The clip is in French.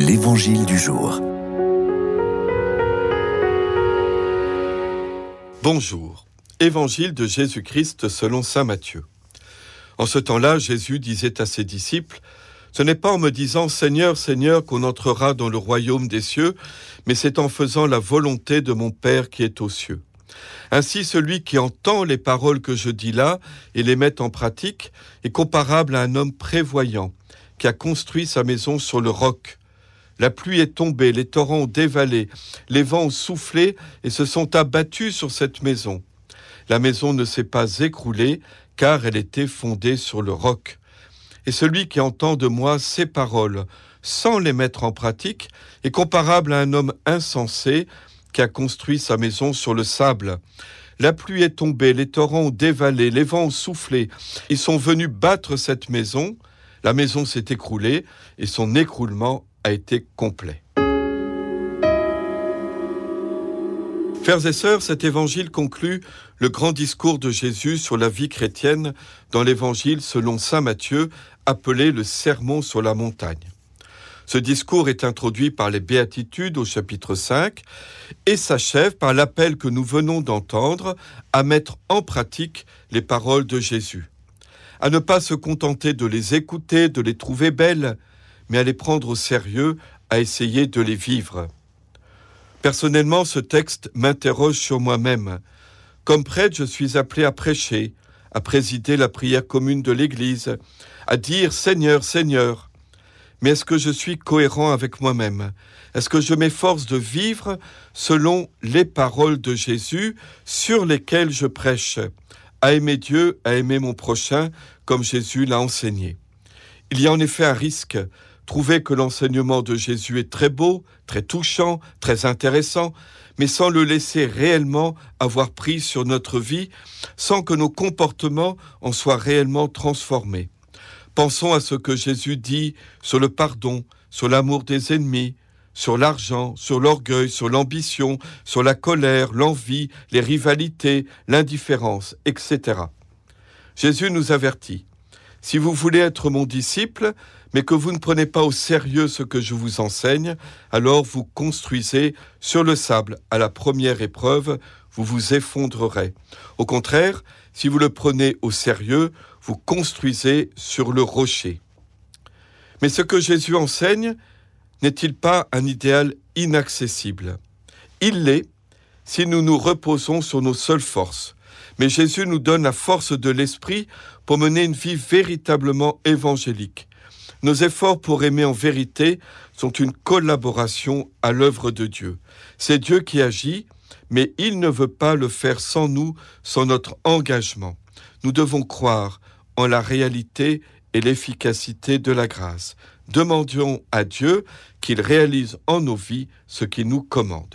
L'Évangile du jour. Bonjour. Évangile de Jésus-Christ selon Saint Matthieu. En ce temps-là, Jésus disait à ses disciples, Ce n'est pas en me disant Seigneur, Seigneur qu'on entrera dans le royaume des cieux, mais c'est en faisant la volonté de mon Père qui est aux cieux. Ainsi celui qui entend les paroles que je dis là et les met en pratique est comparable à un homme prévoyant qui a construit sa maison sur le roc. La pluie est tombée, les torrents ont dévalé, les vents ont soufflé et se sont abattus sur cette maison. La maison ne s'est pas écroulée, car elle était fondée sur le roc. Et celui qui entend de moi ces paroles, sans les mettre en pratique, est comparable à un homme insensé qui a construit sa maison sur le sable. La pluie est tombée, les torrents ont dévalé, les vents ont soufflé. Ils sont venus battre cette maison. La maison s'est écroulée et son écroulement été complet. Frères et sœurs, cet évangile conclut le grand discours de Jésus sur la vie chrétienne dans l'évangile selon Saint Matthieu, appelé le Sermon sur la montagne. Ce discours est introduit par les béatitudes au chapitre 5 et s'achève par l'appel que nous venons d'entendre à mettre en pratique les paroles de Jésus, à ne pas se contenter de les écouter, de les trouver belles, mais à les prendre au sérieux, à essayer de les vivre. Personnellement, ce texte m'interroge sur moi-même. Comme prêtre, je suis appelé à prêcher, à présider la prière commune de l'Église, à dire Seigneur, Seigneur, mais est-ce que je suis cohérent avec moi-même? Est-ce que je m'efforce de vivre selon les paroles de Jésus sur lesquelles je prêche? À aimer Dieu, à aimer mon prochain, comme Jésus l'a enseigné. Il y a en effet un risque. Trouver que l'enseignement de Jésus est très beau, très touchant, très intéressant, mais sans le laisser réellement avoir prise sur notre vie, sans que nos comportements en soient réellement transformés. Pensons à ce que Jésus dit sur le pardon, sur l'amour des ennemis, sur l'argent, sur l'orgueil, sur l'ambition, sur la colère, l'envie, les rivalités, l'indifférence, etc. Jésus nous avertit. Si vous voulez être mon disciple, mais que vous ne prenez pas au sérieux ce que je vous enseigne, alors vous construisez sur le sable à la première épreuve, vous vous effondrerez. Au contraire, si vous le prenez au sérieux, vous construisez sur le rocher. Mais ce que Jésus enseigne n'est-il pas un idéal inaccessible? Il l'est si nous nous reposons sur nos seules forces. Mais Jésus nous donne la force de l'Esprit pour mener une vie véritablement évangélique. Nos efforts pour aimer en vérité sont une collaboration à l'œuvre de Dieu. C'est Dieu qui agit, mais il ne veut pas le faire sans nous, sans notre engagement. Nous devons croire en la réalité et l'efficacité de la grâce. Demandions à Dieu qu'il réalise en nos vies ce qu'il nous commande.